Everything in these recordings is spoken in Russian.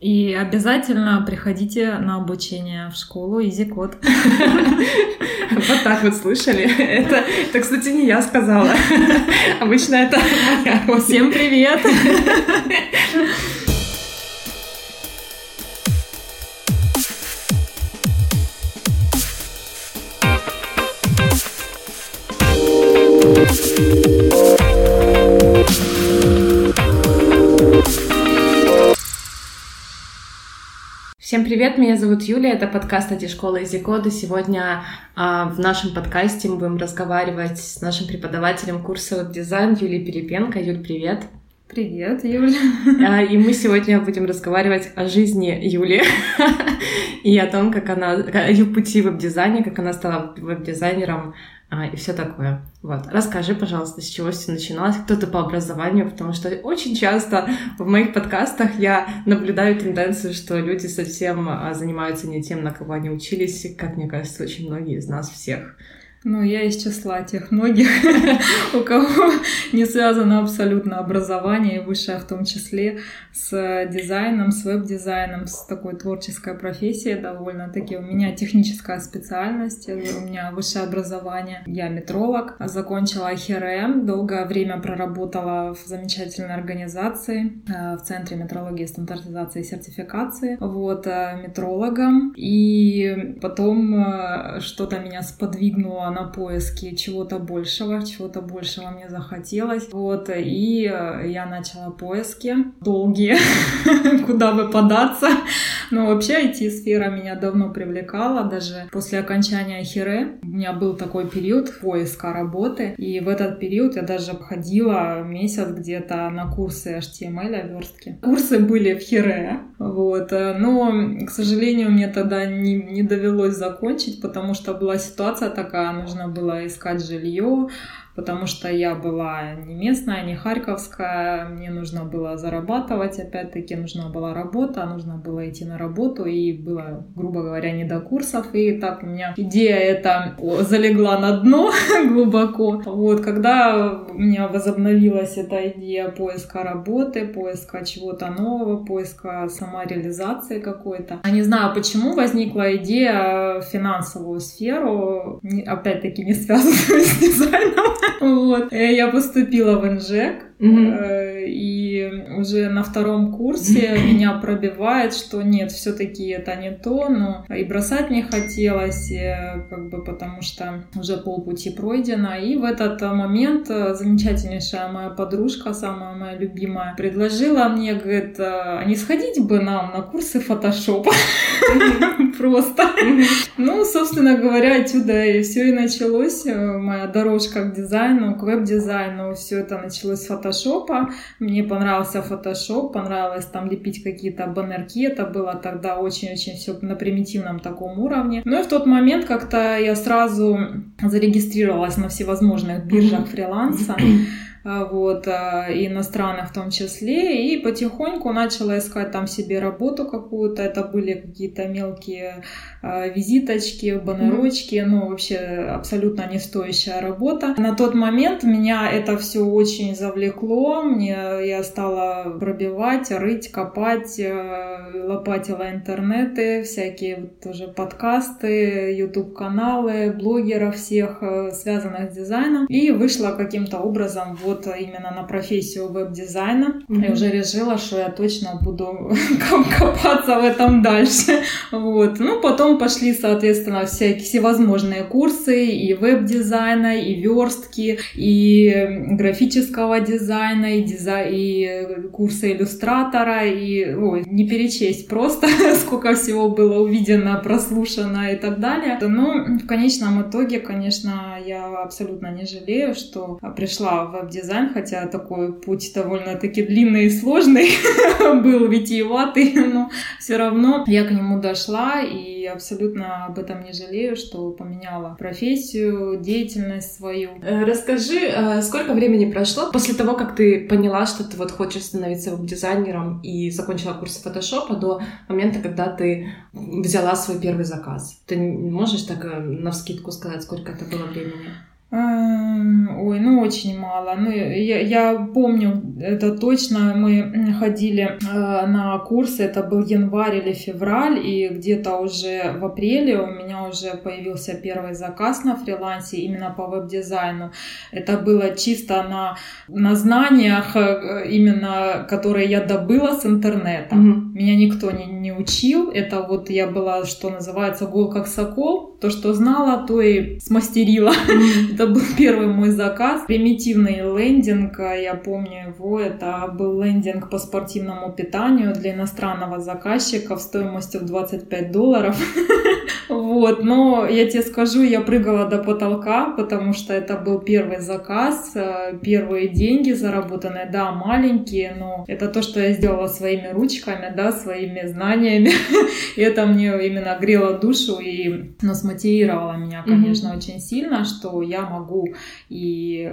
И обязательно приходите на обучение в школу EasyCode. Вот так вот слышали. Это, это, кстати, не я сказала. Обычно это моя. Всем привет! Всем привет, меня зовут Юлия, это подкаст «Антишкола Изикода». Сегодня а, в нашем подкасте мы будем разговаривать с нашим преподавателем курса веб-дизайн Юлией Перепенко. Юль, привет! Привет, Юля. А, и мы сегодня будем разговаривать о жизни Юли и о том, как она, о ее пути в веб-дизайне, как она стала веб-дизайнером а, и все такое. Вот. Расскажи, пожалуйста, с чего все начиналось, кто ты по образованию, потому что очень часто в моих подкастах я наблюдаю тенденцию, что люди совсем а, занимаются не тем, на кого они учились, как мне кажется, очень многие из нас всех. Ну, я из числа тех многих, у кого не связано абсолютно образование, высшее в том числе, с дизайном, с веб-дизайном, с такой творческой профессией довольно-таки. У меня техническая специальность, у меня высшее образование. Я метролог, закончила ХРМ, долгое время проработала в замечательной организации э, в Центре метрологии, стандартизации и сертификации, вот, э, метрологом. И потом э, что-то меня сподвигнуло на поиски чего-то большего, чего-то большего мне захотелось. Вот, и э, я начала поиски долгие, куда бы податься. Но вообще IT-сфера меня давно привлекала, даже после окончания Хире у меня был такой период поиска работы, и в этот период я даже ходила месяц где-то на курсы HTML верстки. Курсы были в Хире, вот, э, но, к сожалению, мне тогда не, не довелось закончить, потому что была ситуация такая, нужно было искать жилье, потому что я была не местная, не харьковская, мне нужно было зарабатывать, опять-таки нужна была работа, нужно было идти на работу, и было, грубо говоря, не до курсов, и так у меня идея эта залегла на дно глубоко. Вот, когда у меня возобновилась эта идея поиска работы, поиска чего-то нового, поиска самореализации какой-то. Я не знаю, почему возникла идея в финансовую сферу, опять-таки не связанную с дизайном, вот. Э, я поступила в НЖЭК, mm-hmm. и уже на втором курсе меня пробивает, что нет, все-таки это не то, но и бросать не хотелось, э, как бы потому что уже полпути пройдено. И в этот момент замечательнейшая моя подружка, самая моя любимая, предложила мне, говорит, а не сходить бы нам на курсы фотошопа. Просто. Ну, собственно говоря, отсюда и все и началось. Моя дорожка к дизайну, к веб-дизайну, все это началось с фотошопа. Мне понравился фотошоп, понравилось там лепить какие-то баннерки. Это было тогда очень-очень все на примитивном таком уровне. Ну и в тот момент как-то я сразу зарегистрировалась на всевозможных биржах фриланса. А, вот, а, иностранных в том числе, и потихоньку начала искать там себе работу какую-то, это были какие-то мелкие а, визиточки, баннерочки, mm-hmm. ну, вообще абсолютно не стоящая работа. На тот момент меня это все очень завлекло, мне я стала пробивать, рыть, копать, э, лопатила интернеты, всякие тоже подкасты, YouTube-каналы, блогеров всех, э, связанных с дизайном, и вышла каким-то образом в вот именно на профессию веб-дизайна. Mm-hmm. Я уже решила, что я точно буду копаться в этом дальше. Вот. Ну, потом пошли, соответственно, всякие всевозможные курсы и веб-дизайна, и верстки, и графического дизайна, и, дизай... и курсы иллюстратора, и ой, не перечесть просто, сколько всего было увидено, прослушано и так далее. Но в конечном итоге, конечно, я абсолютно не жалею, что пришла в веб дизайн, хотя такой путь довольно-таки длинный и сложный был, витиеватый, но все равно я к нему дошла и абсолютно об этом не жалею, что поменяла профессию, деятельность свою. Э, расскажи, э, сколько времени прошло после того, как ты поняла, что ты вот хочешь становиться веб-дизайнером и закончила курсы фотошопа до момента, когда ты взяла свой первый заказ? Ты можешь так э, на вскидку сказать, сколько это было времени? Эм, ой, ну очень мало. Ну, я, я помню это точно. Мы ходили э, на курсы, это был январь или февраль, и где-то уже в апреле у меня уже появился первый заказ на фрилансе именно по веб-дизайну. Это было чисто на, на знаниях, э, именно которые я добыла с интернета. Mm-hmm. Меня никто не, не учил. Это вот я была, что называется, гол как сокол. То, что знала, то и смастерила. Mm-hmm. Это был первый мой заказ. Примитивный лендинг, я помню его, это был лендинг по спортивному питанию для иностранного заказчика в стоимостью в 25 долларов. Вот, но я тебе скажу, я прыгала до потолка, потому что это был первый заказ, э, первые деньги заработанные, да, маленькие, но это то, что я сделала своими ручками, да, своими знаниями, и это мне именно грело душу и, ну, смотивировало меня, конечно, mm-hmm. очень сильно, что я могу, и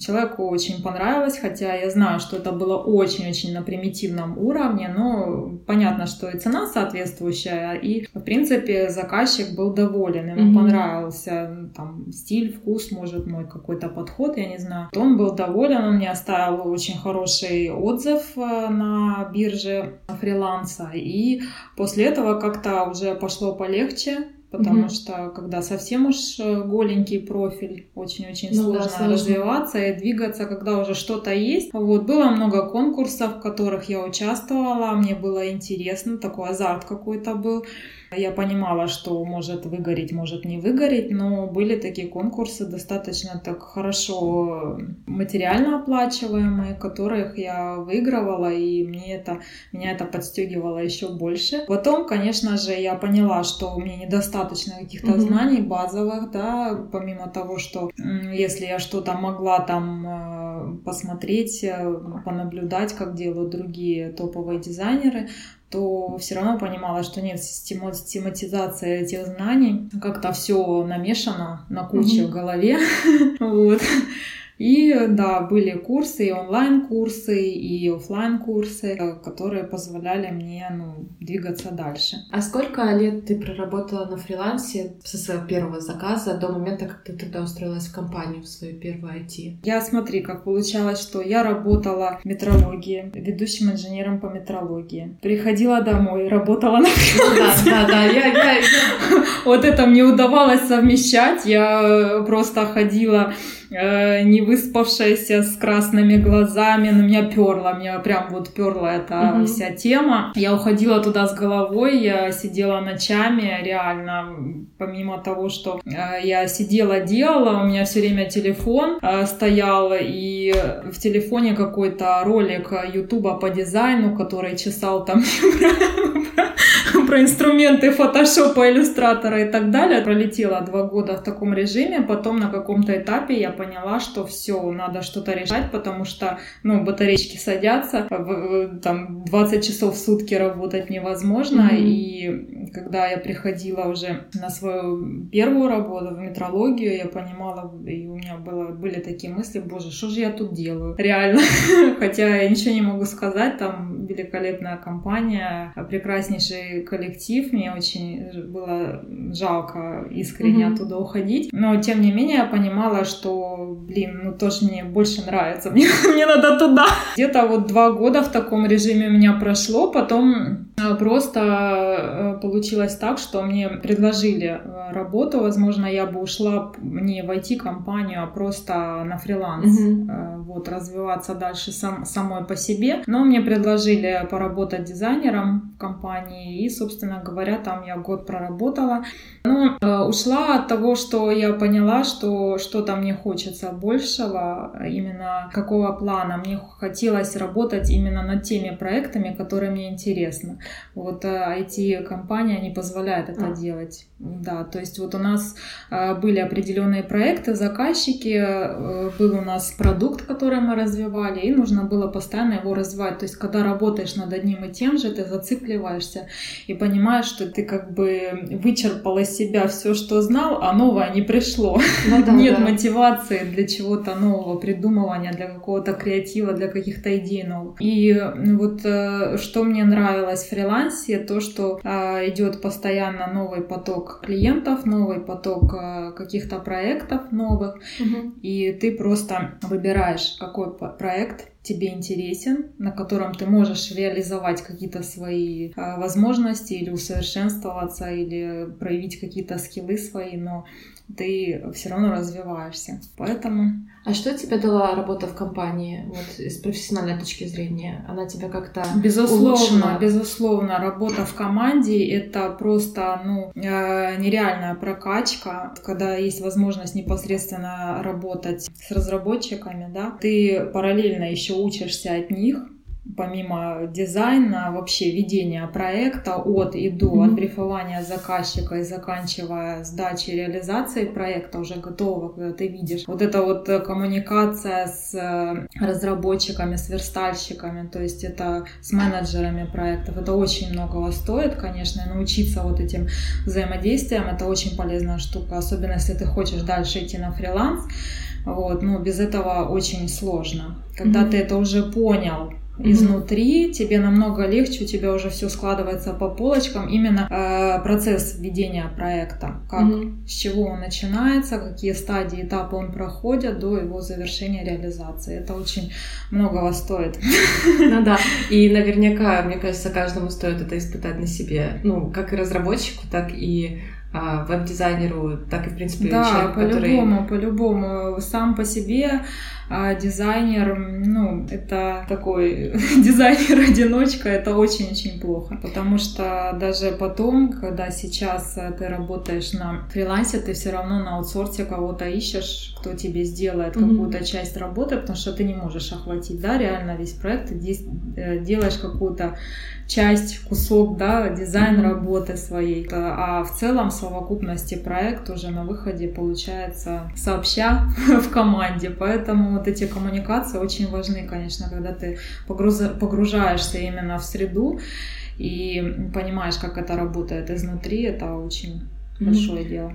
человеку очень понравилось, хотя я знаю, что это было очень-очень на примитивном уровне, но понятно, что и цена соответствующая, и, в принципе, заказ заказчик был доволен, ему mm-hmm. понравился там стиль, вкус, может, мой какой-то подход, я не знаю. Он был доволен, он мне оставил очень хороший отзыв э, на бирже фриланса, и после этого как-то уже пошло полегче, потому mm-hmm. что когда совсем уж э, голенький профиль, очень-очень ну, сложно, да, сложно развиваться и двигаться, когда уже что-то есть. Вот, было много конкурсов, в которых я участвовала, мне было интересно, такой азарт какой-то был. Я понимала, что может выгореть, может не выгореть, но были такие конкурсы достаточно так хорошо материально оплачиваемые, которых я выигрывала, и мне это, меня это подстегивало еще больше. Потом, конечно же, я поняла, что мне недостаточно каких-то mm-hmm. знаний базовых, да, помимо того, что если я что-то могла там э, посмотреть, э, понаблюдать, как делают другие топовые дизайнеры, то все равно понимала, что нет систематизации этих знаний, как-то все намешано на куче mm-hmm. в голове. вот. И да, были курсы, и онлайн-курсы, и офлайн курсы которые позволяли мне ну, двигаться дальше. А сколько лет ты проработала на фрилансе со своего первого заказа до момента, как ты тогда устроилась в компанию, в свою первую IT? Я смотри, как получалось, что я работала в метрологии, ведущим инженером по метрологии. Приходила домой, работала на фрилансе. Да, да, да. Я, я, я... Вот это мне удавалось совмещать. Я просто ходила Э, не выспавшаяся с красными глазами, на меня перла, меня прям вот перла эта угу. вся тема. Я уходила туда с головой, я сидела ночами, реально, помимо того, что э, я сидела, делала, у меня все время телефон э, стоял, и в телефоне какой-то ролик Ютуба по дизайну, который чесал там про инструменты фотошопа, иллюстратора и так далее. Пролетела два года в таком режиме, потом на каком-то этапе я поняла, что все, надо что-то решать, потому что, ну, батарейки садятся, там 20 часов в сутки работать невозможно, mm-hmm. и когда я приходила уже на свою первую работу в метрологию, я понимала, и у меня было, были такие мысли, боже, что же я тут делаю? Реально. Хотя я ничего не могу сказать, там великолепная компания, прекраснейший коллектив, мне очень было жалко искренне mm-hmm. оттуда уходить, но тем не менее я понимала, что блин, ну тоже мне больше нравится, мне, мне надо туда. Где-то вот два года в таком режиме у меня прошло, потом просто э, получилось так, что мне предложили э, работу, возможно, я бы ушла не в IT-компанию, а просто на фриланс, mm-hmm. вот, развиваться дальше сам, самой по себе. Но мне предложили поработать дизайнером в компании, и, собственно говоря, там я год проработала. Но ушла от того, что я поняла, что что-то мне хочется большего, именно какого плана. Мне хотелось работать именно над теми проектами, которые мне интересны. Вот IT-компания не позволяет это а. делать. Да, то есть вот у нас э, были определенные проекты, заказчики, э, был у нас продукт, который мы развивали, и нужно было постоянно его развивать. То есть когда работаешь над одним и тем же, ты зацикливаешься и понимаешь, что ты как бы вычерпал из себя все, что знал, а новое не пришло. Ну, да, Нет да. мотивации для чего-то нового, придумывания, для какого-то креатива, для каких-то идей новых. И вот э, что мне нравилось фрилансе то, что э, идет постоянно новый поток клиентов, новый поток э, каких-то проектов новых, угу. и ты просто выбираешь, какой проект тебе интересен, на котором ты можешь реализовать какие-то свои э, возможности или усовершенствоваться, или проявить какие-то скиллы свои, но ты все равно развиваешься. Поэтому... А что тебе дала работа в компании, вот с профессиональной точки зрения? Она тебя как-то Безусловно, улучшила? безусловно. Работа в команде — это просто, ну, э, нереальная прокачка, когда есть возможность непосредственно работать с разработчиками, да. Ты параллельно еще учишься от них, помимо дизайна, вообще ведения проекта от и до, mm-hmm. от брифования заказчика и заканчивая сдачей реализацией проекта уже готового, когда ты видишь. Вот эта вот э, коммуникация с э, разработчиками, с верстальщиками, то есть это с менеджерами проектов, это очень многого стоит, конечно, и научиться вот этим взаимодействиям, это очень полезная штука, особенно если ты хочешь дальше идти на фриланс, вот, но без этого очень сложно. Когда mm-hmm. ты это уже понял, изнутри, mm-hmm. тебе намного легче, у тебя уже все складывается по полочкам. Именно э, процесс ведения проекта, как mm-hmm. с чего он начинается, какие стадии, этапы он проходит до его завершения реализации. Это очень многого стоит. Ну да, и наверняка, мне кажется, каждому стоит это испытать на себе. Ну, как и разработчику, так и а, веб-дизайнеру, так и, в принципе, да, человеку, по-любому, который... по-любому. Сам по себе а дизайнер, ну, это такой дизайнер-одиночка, это очень-очень плохо. Потому что даже потом, когда сейчас ты работаешь на фрилансе, ты все равно на аутсорсе кого-то ищешь, кто тебе сделает mm-hmm. какую-то часть работы, потому что ты не можешь охватить, да, реально весь проект, ты э, делаешь какую-то часть, кусок, да, дизайн mm-hmm. работы своей. А в целом в совокупности проект уже на выходе получается сообща в команде. Поэтому вот эти коммуникации очень важны, конечно, когда ты погружаешься именно в среду и понимаешь, как это работает изнутри, это очень mm-hmm. большое дело.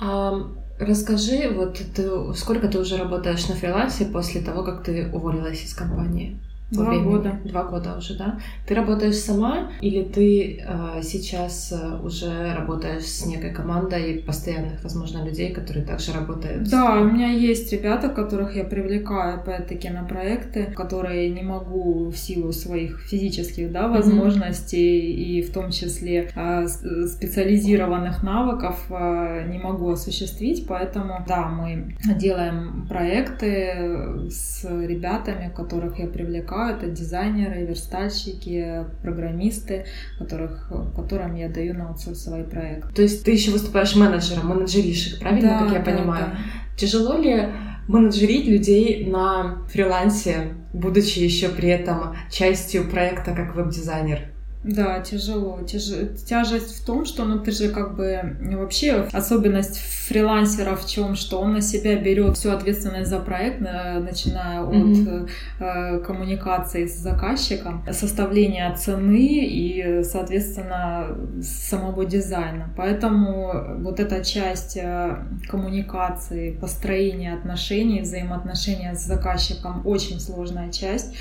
А, расскажи, вот ты, сколько ты уже работаешь на фрилансе после того, как ты уволилась из компании? Два времени. года. Два года уже, да? Ты работаешь сама или ты э, сейчас э, уже работаешь с некой командой постоянных, возможно, людей, которые также работают? Да, у меня есть ребята, которых я привлекаю, опять-таки, на проекты, которые не могу в силу своих физических, да, возможностей mm-hmm. и в том числе э, специализированных навыков э, не могу осуществить, поэтому, да, мы делаем проекты с ребятами, которых я привлекаю это дизайнеры, верстальщики, программисты, которых, которым я даю на аутсорсовый проект. То есть ты еще выступаешь менеджером, менеджеришь их, правильно, да, как я да, понимаю? Да. Тяжело ли менеджерить людей на фрилансе, будучи еще при этом частью проекта как веб-дизайнер? Да, тяжело. Тяж... Тяжесть в том, что ну ты же как бы вообще особенность фрилансера в чем, что он на себя берет всю ответственность за проект, начиная mm-hmm. от э, коммуникации с заказчиком, составления цены и, соответственно, самого дизайна. Поэтому вот эта часть э, коммуникации, построения отношений, взаимоотношения с заказчиком очень сложная часть.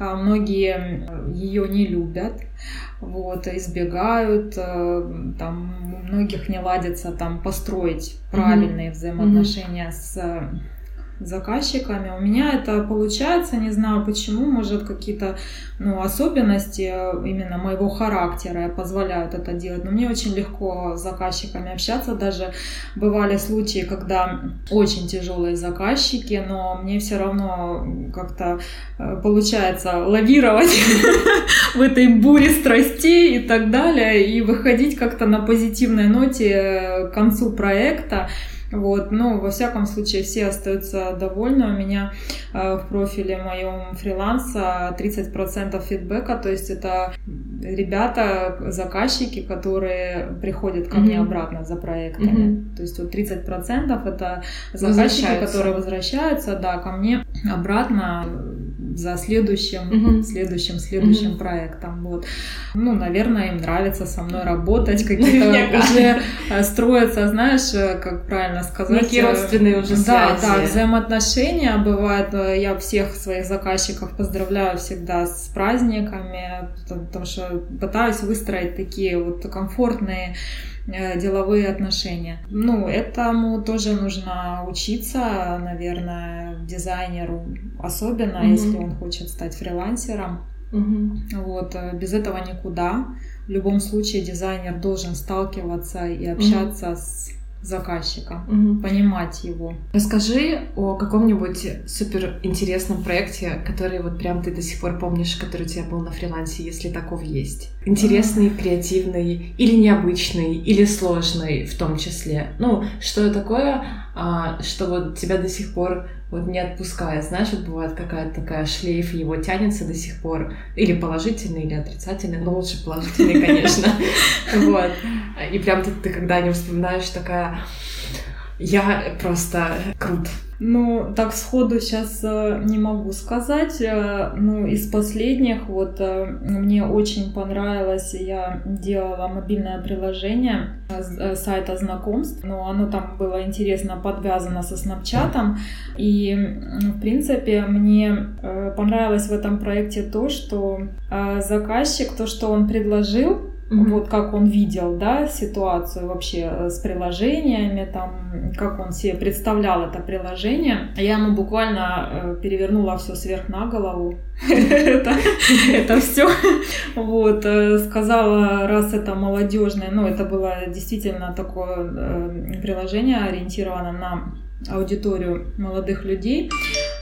А многие ее не любят вот, избегают, э, там у многих не ладится там построить правильные mm-hmm. взаимоотношения mm-hmm. с заказчиками. У меня это получается, не знаю почему, может какие-то ну, особенности именно моего характера позволяют это делать. Но мне очень легко с заказчиками общаться. Даже бывали случаи, когда очень тяжелые заказчики, но мне все равно как-то э, получается лавировать в этой буре страстей и так далее, и выходить как-то на позитивной ноте к концу проекта. Вот, но во всяком случае все остаются довольны. У меня э, в профиле моем фриланса 30% фидбэка, то есть это ребята, заказчики, которые приходят ко mm-hmm. мне обратно за проектами. Mm-hmm. То есть вот 30% это заказчики, которые возвращаются, да, ко мне обратно за следующим, угу. следующим, следующим угу. проектом. Вот. Ну, наверное, им нравится со мной работать, какие-то уже э, строятся, знаешь, э, как правильно сказать. Некие родственные уже связи. Да, да, взаимоотношения бывают. Я всех своих заказчиков поздравляю всегда с праздниками, потому что пытаюсь выстроить такие вот комфортные Э, деловые отношения. Ну, этому тоже нужно учиться, наверное, дизайнеру, особенно mm-hmm. если он хочет стать фрилансером. Mm-hmm. Вот, э, без этого никуда. В любом случае дизайнер должен сталкиваться и общаться mm-hmm. с заказчика, угу. понимать его. Расскажи о каком-нибудь супер интересном проекте, который вот прям ты до сих пор помнишь, который у тебя был на фрилансе, если таков есть. Интересный, mm. креативный, или необычный, или сложный в том числе. Ну, что такое, а, что вот тебя до сих пор вот не отпускает. Знаешь, вот бывает какая-то такая шлейф, его тянется до сих пор. Или положительный, или отрицательный. Но лучше положительный, конечно. Вот. И прям ты, ты когда не вспоминаешь, такая... Я просто крут. Ну, так сходу сейчас э, не могу сказать. Э, ну, из последних, вот э, мне очень понравилось, я делала мобильное приложение сайта знакомств, но оно там было интересно подвязано со Снапчатом. И, в принципе, мне понравилось в этом проекте то, что заказчик, то, что он предложил, Mm-hmm. Вот как он видел, да, ситуацию вообще э, с приложениями, там, как он себе представлял это приложение. Я ему буквально э, перевернула все сверх на голову. Это все. Вот, э, сказала, раз это молодежное, ну, это было действительно такое приложение, ориентировано на аудиторию молодых людей,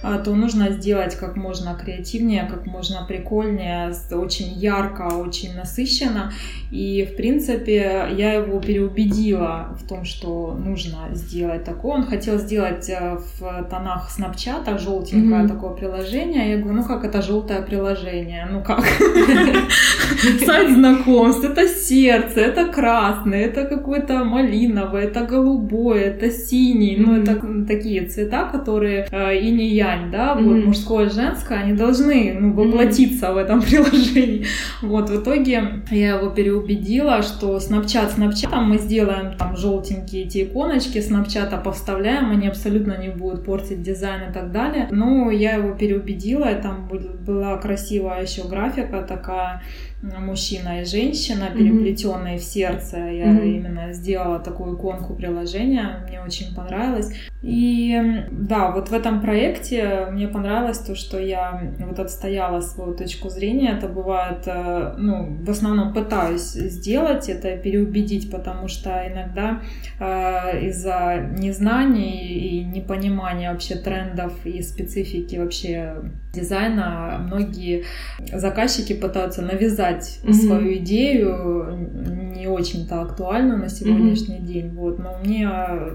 а, то нужно сделать как можно креативнее, как можно прикольнее, очень ярко, очень насыщенно. И, в принципе, я его переубедила в том, что нужно сделать такое. Он хотел сделать э, в тонах снапчата желтенькое mm-hmm. такое приложение. Я говорю, ну как это желтое приложение? Ну как? Сайт знакомств, это сердце, это красное, это какое-то малиновое, это голубое, это синий. Ну это такие цвета, которые э, и не янь, да, mm-hmm. вот мужское и женское, они должны ну, воплотиться mm-hmm. в этом приложении. Вот в итоге я его переубедила, что Snapchat Snapchat мы сделаем там желтенькие эти иконочки, Snapchat повставляем, они абсолютно не будут портить дизайн и так далее. Но я его переубедила, и там была красивая еще графика такая мужчина и женщина, переплетенные mm-hmm. в сердце. Я mm-hmm. именно сделала такую иконку приложения, мне очень понравилось. И да, вот в этом проекте мне понравилось то, что я вот отстояла свою точку зрения. Это бывает, э, ну, в основном пытаюсь сделать это, переубедить, потому что иногда э, из-за незнаний и непонимания вообще трендов и специфики вообще дизайна многие заказчики пытаются навязать mm-hmm. свою идею, не очень-то актуальную на сегодняшний mm-hmm. день. Вот. Но мне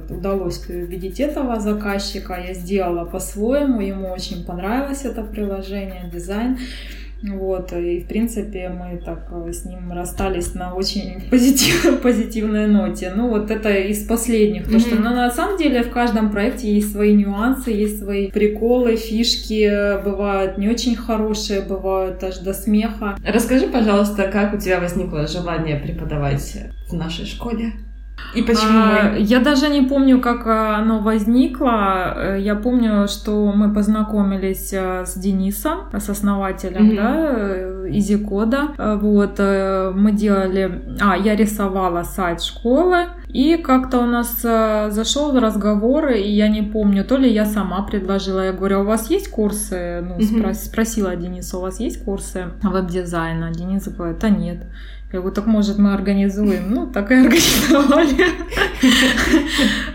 удалось переубедить этого заказчика, я сделала по-своему, ему очень понравилось это приложение, дизайн. Вот, и в принципе мы так э, с ним расстались на очень позитив, позитивной ноте. Ну вот это из последних, mm-hmm. то что на, на самом деле в каждом проекте есть свои нюансы, есть свои приколы, фишки, бывают не очень хорошие, бывают аж до смеха. Расскажи, пожалуйста, как у тебя возникло желание преподавать в нашей школе? И почему? А, я даже не помню, как оно возникло. Э, я помню, что мы познакомились э, с Денисом, с основателем, mm-hmm. да, Изикода. Э, вот, мы делали... А, я рисовала сайт школы. И как-то у нас зашел разговор, и я не помню, то ли я сама предложила. Я говорю, «А у вас есть курсы? Ну, mm-hmm. спросила Дениса, у вас есть курсы веб-дизайна? Денис говорит, да нет. Я говорю, так может мы организуем? Ну, так и организовали.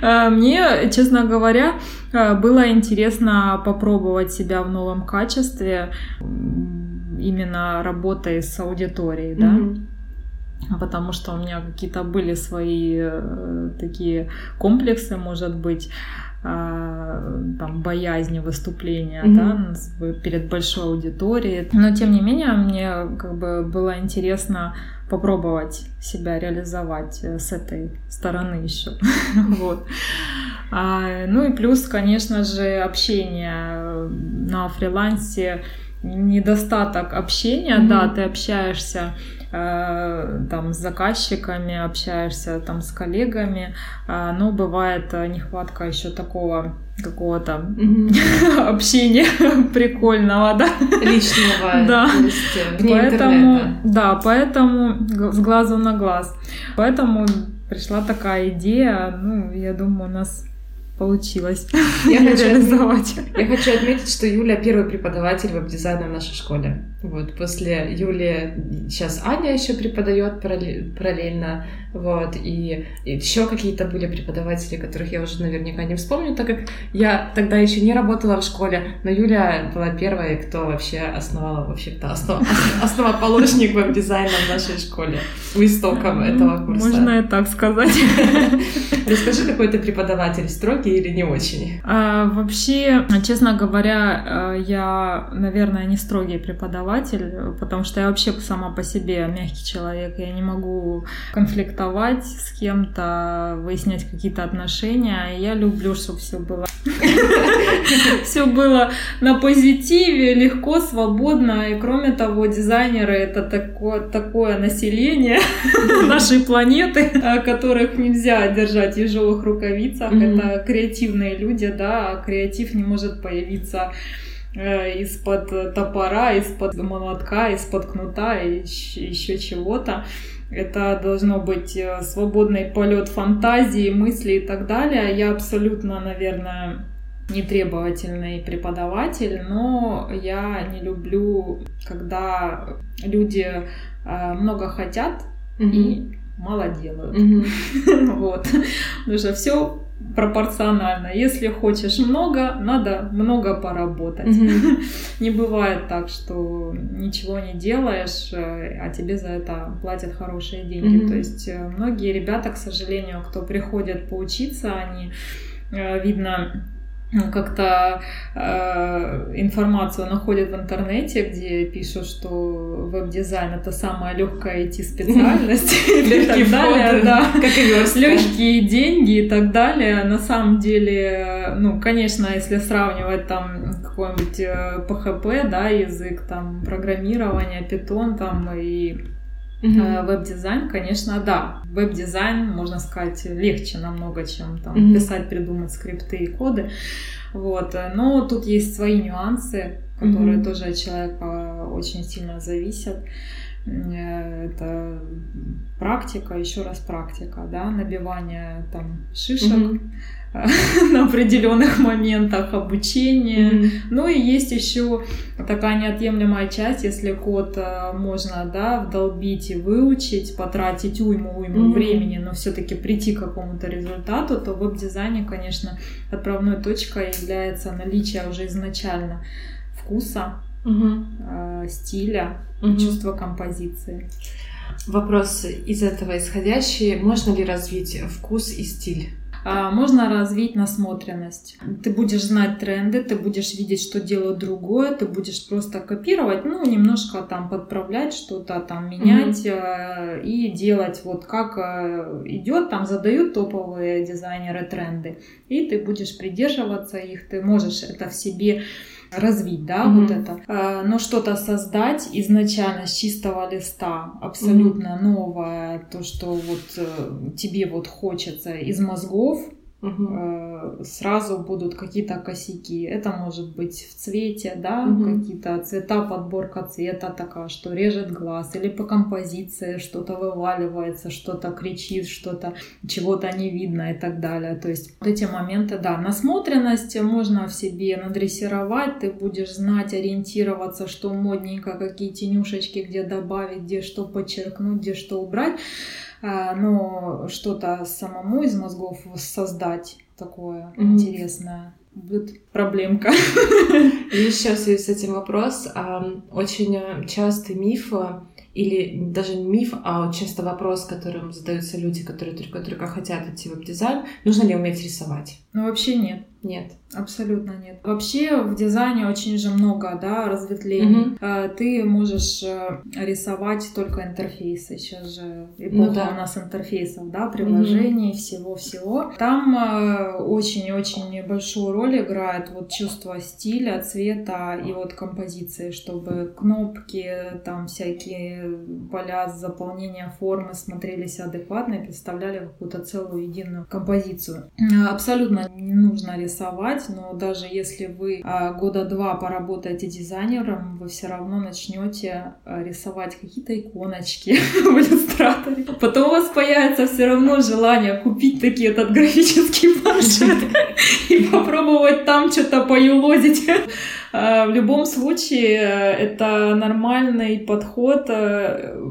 А, мне, честно говоря, а, было интересно попробовать себя в новом качестве, именно работая с аудиторией, да. Потому что у меня какие-то были свои э, такие комплексы, может быть, а, там, боязни выступления mm-hmm. да, перед большой аудиторией. Но тем не менее, мне как бы было интересно попробовать себя реализовать э, с этой стороны еще. вот. а, ну и плюс, конечно же, общение на фрилансе недостаток общения, mm-hmm. да, ты общаешься Э, там с заказчиками, общаешься там с коллегами, э, но бывает э, нехватка еще такого какого-то mm-hmm. общения прикольного, да? Личного. Да. Поэтому, да, поэтому с глазу на глаз. Поэтому пришла такая идея, ну, я думаю, у нас получилось я хочу реализовать. Я хочу отметить, что Юля первый преподаватель веб-дизайна в нашей школе. Вот, после Юли сейчас Аня еще преподает параллельно, вот, и, и еще какие-то были преподаватели, которых я уже наверняка не вспомню, так как я тогда еще не работала в школе, но Юля была первой, кто вообще основала, вообще кто основ, основоположник веб-дизайна в нашей школе, у истоков этого курса. Можно и так сказать. Расскажи, какой ты преподаватель, строгий или не очень? А, вообще, честно говоря, э, я, наверное, не строгий преподаватель, преподаватель, потому что я вообще сама по себе мягкий человек. Я не могу конфликтовать с кем-то, выяснять какие-то отношения. Я люблю, чтобы все было все было на позитиве, легко, свободно. И кроме того, дизайнеры это такое, такое население нашей планеты, которых нельзя держать в ежовых рукавицах. Это креативные люди, да, а креатив не может появиться из-под топора, из-под молотка, из-под кнута и еще чего-то. Это должно быть э, свободный полет фантазии, мысли и так далее. Я абсолютно, наверное, не требовательный преподаватель, но я не люблю, когда люди э, много хотят mm-hmm. и мало делают. Mm-hmm. вот. Потому что все пропорционально. Если хочешь много, надо много поработать. Mm-hmm. не бывает так, что ничего не делаешь, э, а тебе за это платят хорошие деньги. Mm-hmm. То есть э, многие ребята, к сожалению, кто приходят поучиться, они, э, видно, как-то э, информацию находят в интернете, где пишут, что веб-дизайн это самая легкая IT-специальность и так далее, да, легкие деньги и так далее. На самом деле, ну, конечно, если сравнивать там какой-нибудь PHP, э, да, язык там программирования, Python там и Uh-huh. Веб-дизайн, конечно, да. Веб-дизайн, можно сказать, легче намного, чем там uh-huh. писать, придумать скрипты и коды. Вот. Но тут есть свои нюансы, которые uh-huh. тоже от человека очень сильно зависят. Э, это практика, еще раз практика, да, набивание там шишек. Uh-huh на определенных моментах обучения. Mm-hmm. Ну и есть еще такая неотъемлемая часть, если код э, можно да, вдолбить и выучить, потратить уйму, уйму mm-hmm. времени, но все-таки прийти к какому-то результату, то в веб-дизайне, конечно, отправной точкой является наличие уже изначально вкуса, mm-hmm. стиля, mm-hmm. чувства композиции. Вопрос из этого исходящий. Можно ли развить вкус и стиль? А, можно развить насмотренность. Ты будешь знать тренды, ты будешь видеть, что делают другое, ты будешь просто копировать, ну, немножко там подправлять что-то, там менять mm-hmm. и делать вот как э, идет, там задают топовые дизайнеры тренды, и ты будешь придерживаться их, ты можешь это в себе развить, да, mm-hmm. вот это. А, но что-то создать изначально с чистого листа, абсолютно mm-hmm. новое, то, что вот э, тебе вот хочется из мозгов, угу. сразу будут какие-то косяки. Это может быть в цвете, да, угу. какие-то цвета, подборка цвета такая, что режет глаз, или по композиции что-то вываливается, что-то кричит, что-то чего-то не видно и так далее. То есть вот эти моменты, да, насмотренность можно в себе надрессировать, ты будешь знать, ориентироваться, что модненько, какие тенюшечки, где добавить, где что подчеркнуть, где что убрать. А, но что-то самому из мозгов создать такое mm-hmm. интересное будет проблемка. И еще в связи с этим вопрос. Очень частый миф или даже не миф, а часто вопрос, которым задаются люди, которые только-только хотят идти в веб-дизайн, нужно ли уметь рисовать? Ну, вообще нет. Нет. Абсолютно нет. Вообще в дизайне очень же много, да, разветвлений. Mm-hmm. Ты можешь э, рисовать только интерфейсы. Сейчас же эпоха ну, да. у нас интерфейсов, да, приложений, mm-hmm. всего-всего. Там очень-очень большую роль играет вот чувство стиля, цвета и вот композиции, чтобы кнопки, там всякие поля заполнения формы смотрелись адекватно и представляли какую-то целую единую композицию. Абсолютно не нужно рисовать рисовать, но даже если вы а, года два поработаете дизайнером, вы все равно начнете а, рисовать какие-то иконочки в иллюстраторе. Потом у вас появится все равно желание купить такие этот графический планшет и попробовать там что-то поюлозить. А, в любом случае, это нормальный подход.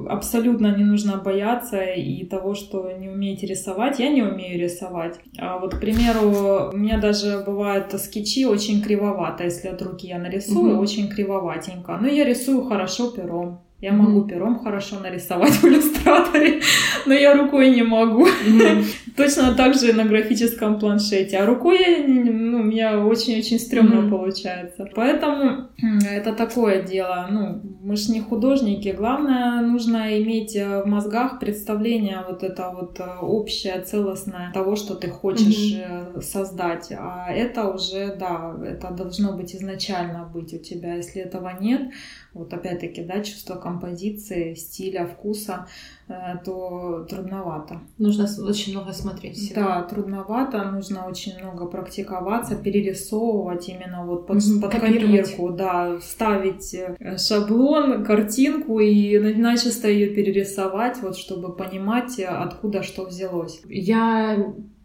Абсолютно не нужно бояться и того, что не умеете рисовать. Я не умею рисовать. А вот, к примеру, у меня даже бывают скетчи очень кривовато. Если от руки я нарисую, угу. очень кривоватенько. Но я рисую хорошо пером. Я могу mm-hmm. пером хорошо нарисовать в иллюстраторе, но я рукой не могу. Mm-hmm. Точно так же и на графическом планшете. А рукой я, ну, у меня очень-очень стрёмно mm-hmm. получается. Поэтому это такое дело. Ну, мы же не художники. Главное, нужно иметь э, в мозгах представление вот это вот э, общее, целостное того, что ты хочешь mm-hmm. создать. А это уже, да, это должно быть изначально быть у тебя. Если этого нет, вот опять-таки, да, чувство композиции, стиля, вкуса, э, то трудновато. Нужно очень много смотреть. Себя. Да, трудновато, нужно очень много практиковаться, перерисовывать именно вот под, mm-hmm, под копирку, да, ставить э, шаблон, картинку и начисто ее перерисовать, вот чтобы понимать, откуда что взялось. Я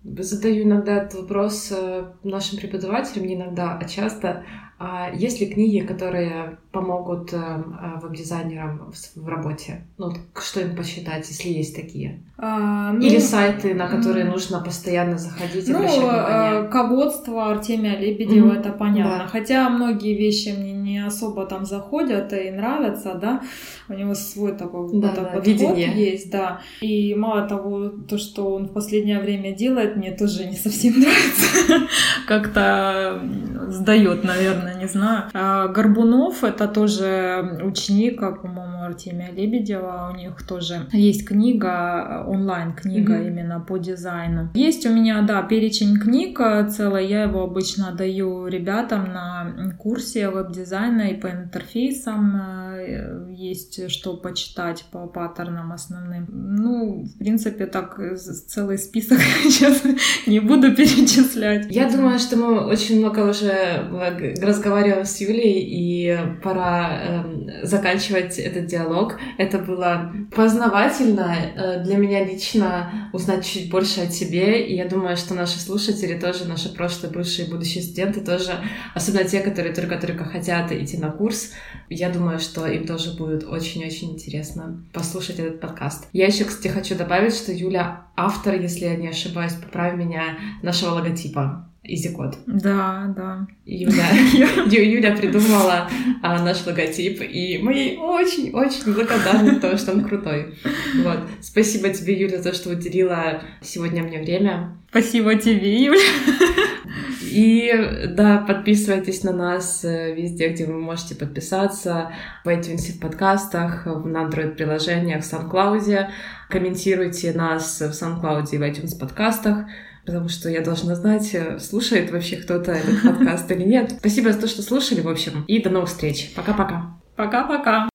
задаю иногда этот вопрос э, нашим преподавателям, не иногда, а часто. А есть ли книги, которые помогут э, э, веб-дизайнерам в, работе? Ну, что им посчитать, если есть такие? А, ну, Или сайты, на которые нужно постоянно заходить и ну, обращать внимание? ководство Артемия Лебедева, mm-hmm. это понятно. Да. Хотя многие вещи мне не особо там заходят и нравятся, да. У него свой такой да, да, подход видение. есть, да. И мало того, то, что он в последнее время делает, мне тоже не совсем нравится. Как-то сдает, наверное, не знаю. А Горбунов — это тоже ученик, по-моему, Артемия Лебедева. У них тоже есть книга, онлайн-книга mm-hmm. именно по дизайну. Есть у меня, да, перечень книг целый. Я его обычно даю ребятам на курсе веб-дизайна и по интерфейсам. Э, есть что почитать по паттернам основным. Ну, в принципе, так целый список сейчас не буду перечислять. Я думаю, что мы очень много уже разговариваем с Юлей, и пора э, заканчивать этот диалог. Это было познавательно э, для меня лично узнать чуть больше о тебе, и я думаю, что наши слушатели тоже, наши прошлые, бывшие, будущие студенты тоже, особенно те, которые только-только хотят идти на курс, я думаю, что им тоже будет очень-очень интересно послушать этот подкаст. Я еще, кстати, хочу добавить, что Юля автор, если я не ошибаюсь, поправь меня, нашего логотипа. EasyCode. Да, да. Юля, Юля придумала а, наш логотип, и мы ей очень-очень благодарны, потому что он крутой. Вот. Спасибо тебе, Юля, за то, что уделила сегодня мне время. Спасибо тебе, Юля. И да, подписывайтесь на нас э, везде, где вы можете подписаться, в iTunes, в подкастах, на Android-приложениях, в SoundCloud. Комментируйте нас в SoundCloud и в iTunes подкастах потому что я должна знать, э, слушает вообще кто-то этот подкаст или нет. Спасибо за то, что слушали, в общем, и до новых встреч. Пока-пока. Пока-пока.